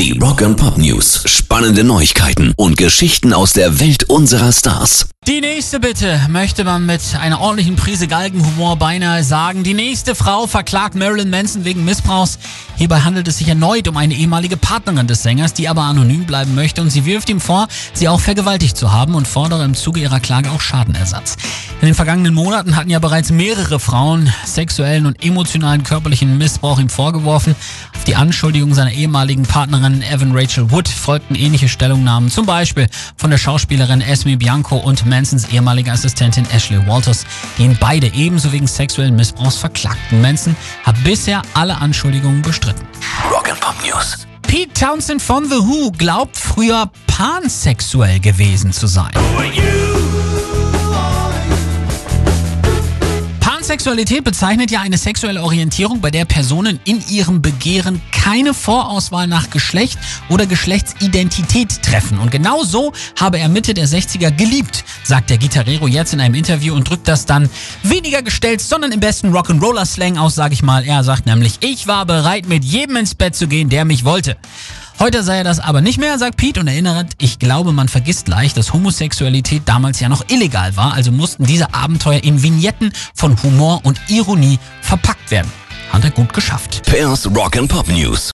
Die Rock and Pop News. Spannende Neuigkeiten und Geschichten aus der Welt unserer Stars. Die nächste bitte, möchte man mit einer ordentlichen Prise Galgenhumor beinahe sagen. Die nächste Frau verklagt Marilyn Manson wegen Missbrauchs. Hierbei handelt es sich erneut um eine ehemalige Partnerin des Sängers, die aber anonym bleiben möchte und sie wirft ihm vor, sie auch vergewaltigt zu haben und fordere im Zuge ihrer Klage auch Schadenersatz. In den vergangenen Monaten hatten ja bereits mehrere Frauen sexuellen und emotionalen körperlichen Missbrauch ihm vorgeworfen. Auf die Anschuldigung seiner ehemaligen Partnerin Evan Rachel Wood folgten ähnliche Stellungnahmen, zum Beispiel von der Schauspielerin Esme Bianco und Mansons ehemalige Assistentin Ashley Walters, die ihn beide ebenso wegen sexuellen Missbrauchs verklagten. Manson hat bisher alle Anschuldigungen bestritten. Rock and Pop News. Pete Townsend von The Who glaubt früher pansexuell gewesen zu sein. Pansexualität bezeichnet ja eine sexuelle Orientierung, bei der Personen in ihrem Begehren keine Vorauswahl nach Geschlecht oder Geschlechtsidentität treffen. Und genau so habe er Mitte der 60er geliebt, sagt der Gitarrero jetzt in einem Interview und drückt das dann weniger gestellt, sondern im besten Rock'n'Roller-Slang aus, sag ich mal. Er sagt nämlich, ich war bereit, mit jedem ins Bett zu gehen, der mich wollte. Heute sei er das aber nicht mehr, sagt Pete und erinnert, ich glaube, man vergisst leicht, dass Homosexualität damals ja noch illegal war, also mussten diese Abenteuer in Vignetten von Humor und Ironie verpackt werden. Hat er gut geschafft. Pairs Rock and Pop News.